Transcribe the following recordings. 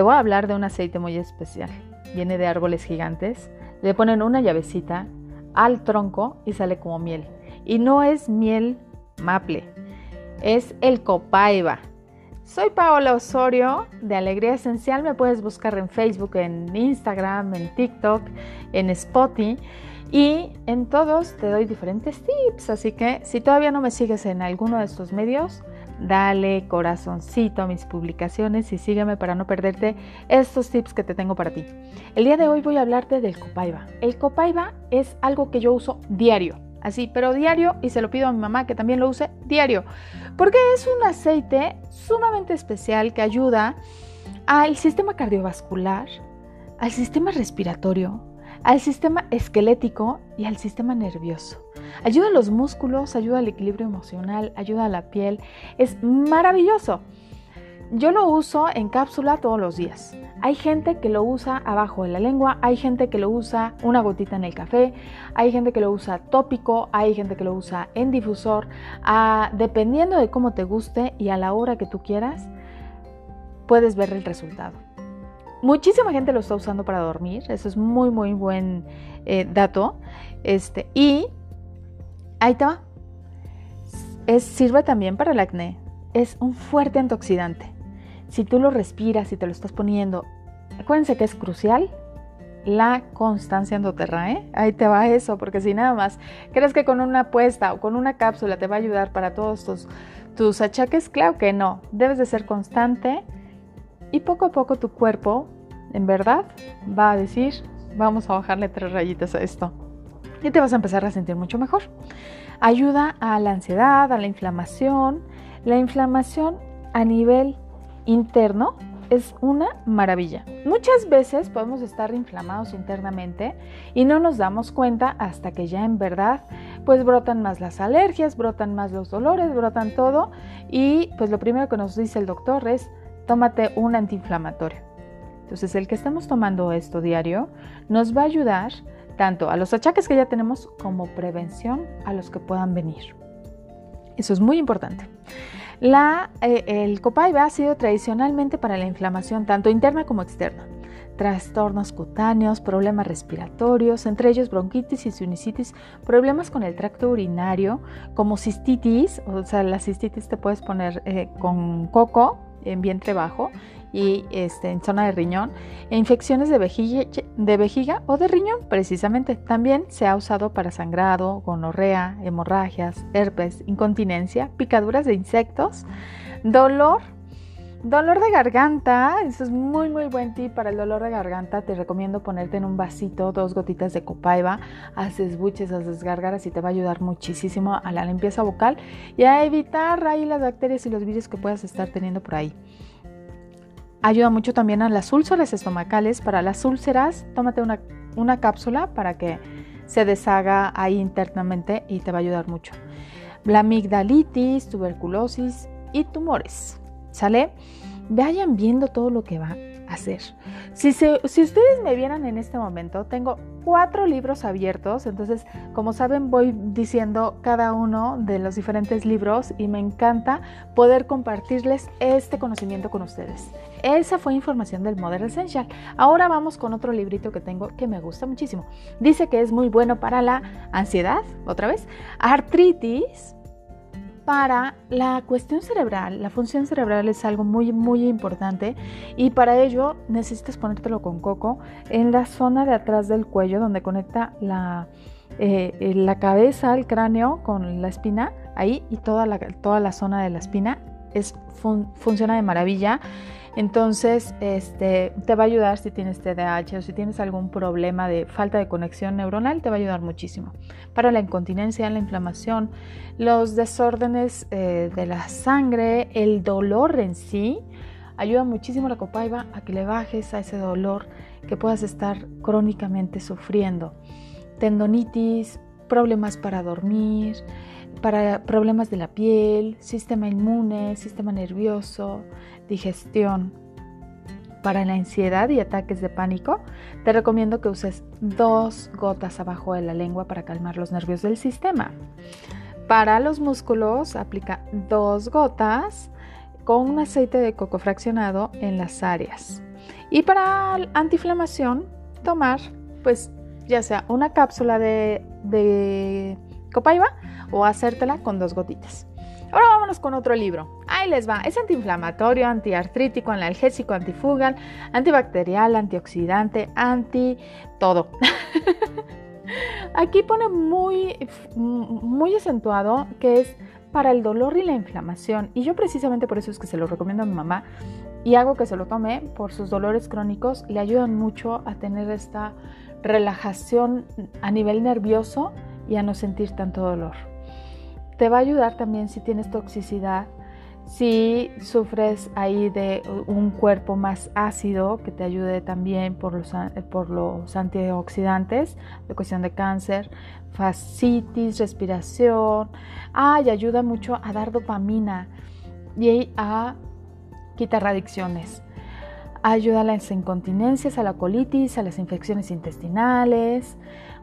te voy a hablar de un aceite muy especial. Viene de árboles gigantes. Le ponen una llavecita al tronco y sale como miel. Y no es miel maple, es el copaiba. Soy Paola Osorio de Alegría Esencial. Me puedes buscar en Facebook, en Instagram, en TikTok, en Spotify. Y en todos te doy diferentes tips. Así que si todavía no me sigues en alguno de estos medios, dale corazoncito a mis publicaciones y sígueme para no perderte estos tips que te tengo para ti. El día de hoy voy a hablarte del copaiba. El copaiba es algo que yo uso diario, así, pero diario y se lo pido a mi mamá que también lo use diario, porque es un aceite sumamente especial que ayuda al sistema cardiovascular, al sistema respiratorio, al sistema esquelético y al sistema nervioso. Ayuda a los músculos, ayuda al equilibrio emocional, ayuda a la piel. Es maravilloso. Yo lo uso en cápsula todos los días. Hay gente que lo usa abajo de la lengua, hay gente que lo usa una gotita en el café, hay gente que lo usa tópico, hay gente que lo usa en difusor. Ah, dependiendo de cómo te guste y a la hora que tú quieras, puedes ver el resultado. Muchísima gente lo está usando para dormir, eso es muy, muy buen eh, dato. Este, y ahí te va. Es, sirve también para el acné. Es un fuerte antioxidante. Si tú lo respiras y te lo estás poniendo, acuérdense que es crucial la constancia endoterra, ¿eh? Ahí te va eso, porque si nada más crees que con una apuesta o con una cápsula te va a ayudar para todos tus, tus achaques, claro que no. Debes de ser constante y poco a poco tu cuerpo, en verdad, va a decir, vamos a bajarle tres rayitas a esto. Y te vas a empezar a sentir mucho mejor. Ayuda a la ansiedad, a la inflamación. La inflamación a nivel interno es una maravilla. Muchas veces podemos estar inflamados internamente y no nos damos cuenta hasta que ya en verdad pues brotan más las alergias, brotan más los dolores, brotan todo y pues lo primero que nos dice el doctor es tómate un antiinflamatorio. Entonces, el que estemos tomando esto diario nos va a ayudar tanto a los achaques que ya tenemos como prevención a los que puedan venir. Eso es muy importante. Eh, el copaiba ha sido tradicionalmente para la inflamación tanto interna como externa, trastornos cutáneos, problemas respiratorios, entre ellos bronquitis y sinusitis, problemas con el tracto urinario, como cistitis, o sea, la cistitis te puedes poner eh, con coco, en vientre bajo y este, en zona de riñón, e infecciones de vejiga, de vejiga o de riñón precisamente. También se ha usado para sangrado, gonorrea, hemorragias, herpes, incontinencia, picaduras de insectos, dolor Dolor de garganta, eso es muy muy buen tip para el dolor de garganta. Te recomiendo ponerte en un vasito dos gotitas de copaiba, haces buches, haces gárgaras y te va a ayudar muchísimo a la limpieza vocal y a evitar ahí las bacterias y los virus que puedas estar teniendo por ahí. Ayuda mucho también a las úlceras estomacales. Para las úlceras, tómate una, una cápsula para que se deshaga ahí internamente y te va a ayudar mucho. La amigdalitis, tuberculosis y tumores. ¿Sale? Vayan viendo todo lo que va a hacer. Si, si ustedes me vieran en este momento, tengo cuatro libros abiertos, entonces como saben voy diciendo cada uno de los diferentes libros y me encanta poder compartirles este conocimiento con ustedes. Esa fue información del Modern Essential. Ahora vamos con otro librito que tengo que me gusta muchísimo. Dice que es muy bueno para la ansiedad, otra vez, artritis, para la cuestión cerebral, la función cerebral es algo muy, muy importante y para ello necesitas ponértelo con coco en la zona de atrás del cuello donde conecta la, eh, la cabeza, el cráneo con la espina, ahí y toda la, toda la zona de la espina es, funciona de maravilla. Entonces, este, te va a ayudar si tienes TDAH o si tienes algún problema de falta de conexión neuronal, te va a ayudar muchísimo. Para la incontinencia, la inflamación, los desórdenes eh, de la sangre, el dolor en sí, ayuda muchísimo la copaiba a que le bajes a ese dolor que puedas estar crónicamente sufriendo. Tendonitis, problemas para dormir, para problemas de la piel, sistema inmune, sistema nervioso, digestión. Para la ansiedad y ataques de pánico, te recomiendo que uses dos gotas abajo de la lengua para calmar los nervios del sistema. Para los músculos, aplica dos gotas con un aceite de coco fraccionado en las áreas. Y para antiinflamación, tomar, pues, ya sea una cápsula de, de copaiba o hacértela con dos gotitas. Ahora vámonos con otro libro. Ahí les va. Es antiinflamatorio, antiartrítico, analgésico, antifugal, antibacterial, antioxidante, anti todo. Aquí pone muy, muy acentuado que es para el dolor y la inflamación. Y yo precisamente por eso es que se lo recomiendo a mi mamá y hago que se lo tome por sus dolores crónicos. Le ayudan mucho a tener esta relajación a nivel nervioso y a no sentir tanto dolor. Te va a ayudar también si tienes toxicidad, si sufres ahí de un cuerpo más ácido, que te ayude también por los, por los antioxidantes, de cuestión de cáncer, fascitis, respiración. Ay, ayuda mucho a dar dopamina y a quitar adicciones. Ayuda a las incontinencias, a la colitis, a las infecciones intestinales,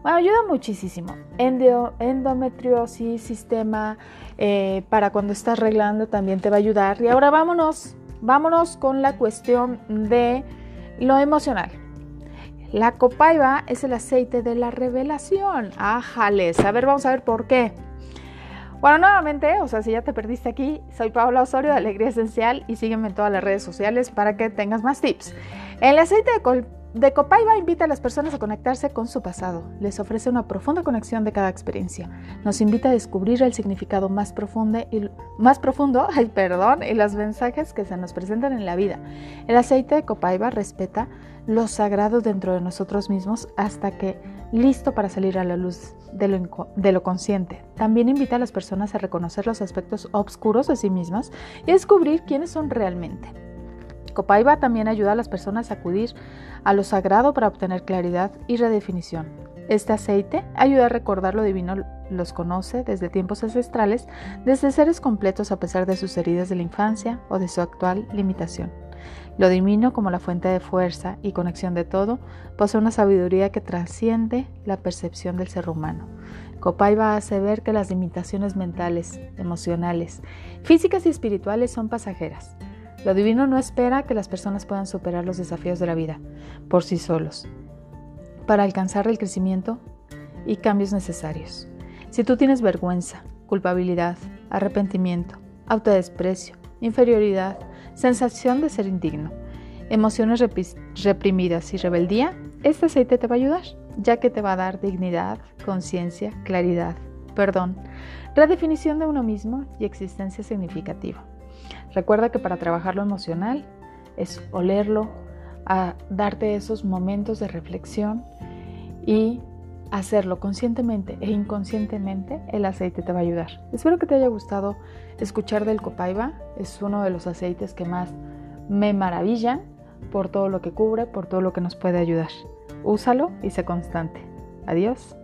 bueno, ayuda muchísimo. endometriosis, sistema eh, para cuando estás arreglando también te va a ayudar. Y ahora vámonos, vámonos con la cuestión de lo emocional. La copaiba es el aceite de la revelación. Ájales. A ver, vamos a ver por qué. Bueno, nuevamente, o sea, si ya te perdiste aquí, soy Paola Osorio de Alegría Esencial y sígueme en todas las redes sociales para que tengas más tips. El aceite de, de Copaiba invita a las personas a conectarse con su pasado, les ofrece una profunda conexión de cada experiencia, nos invita a descubrir el significado más profundo y, más profundo ay, perdón, y los mensajes que se nos presentan en la vida. El aceite de Copaiba respeta lo sagrado dentro de nosotros mismos hasta que listo para salir a la luz de lo, de lo consciente. También invita a las personas a reconocer los aspectos oscuros de sí mismas y descubrir quiénes son realmente. Copaiba también ayuda a las personas a acudir a lo sagrado para obtener claridad y redefinición. Este aceite ayuda a recordar lo divino, los conoce desde tiempos ancestrales, desde seres completos a pesar de sus heridas de la infancia o de su actual limitación. Lo divino, como la fuente de fuerza y conexión de todo, posee una sabiduría que trasciende la percepción del ser humano. Copaiba hace ver que las limitaciones mentales, emocionales, físicas y espirituales son pasajeras lo divino no espera que las personas puedan superar los desafíos de la vida por sí solos para alcanzar el crecimiento y cambios necesarios. Si tú tienes vergüenza, culpabilidad, arrepentimiento, autodesprecio, inferioridad, sensación de ser indigno, emociones reprimidas y rebeldía, este aceite te va a ayudar, ya que te va a dar dignidad, conciencia, claridad, perdón, redefinición de uno mismo y existencia significativa. Recuerda que para trabajar lo emocional es olerlo, darte esos momentos de reflexión y hacerlo conscientemente e inconscientemente, el aceite te va a ayudar. Espero que te haya gustado escuchar del copaiba. Es uno de los aceites que más me maravillan por todo lo que cubre, por todo lo que nos puede ayudar. Úsalo y sé constante. Adiós.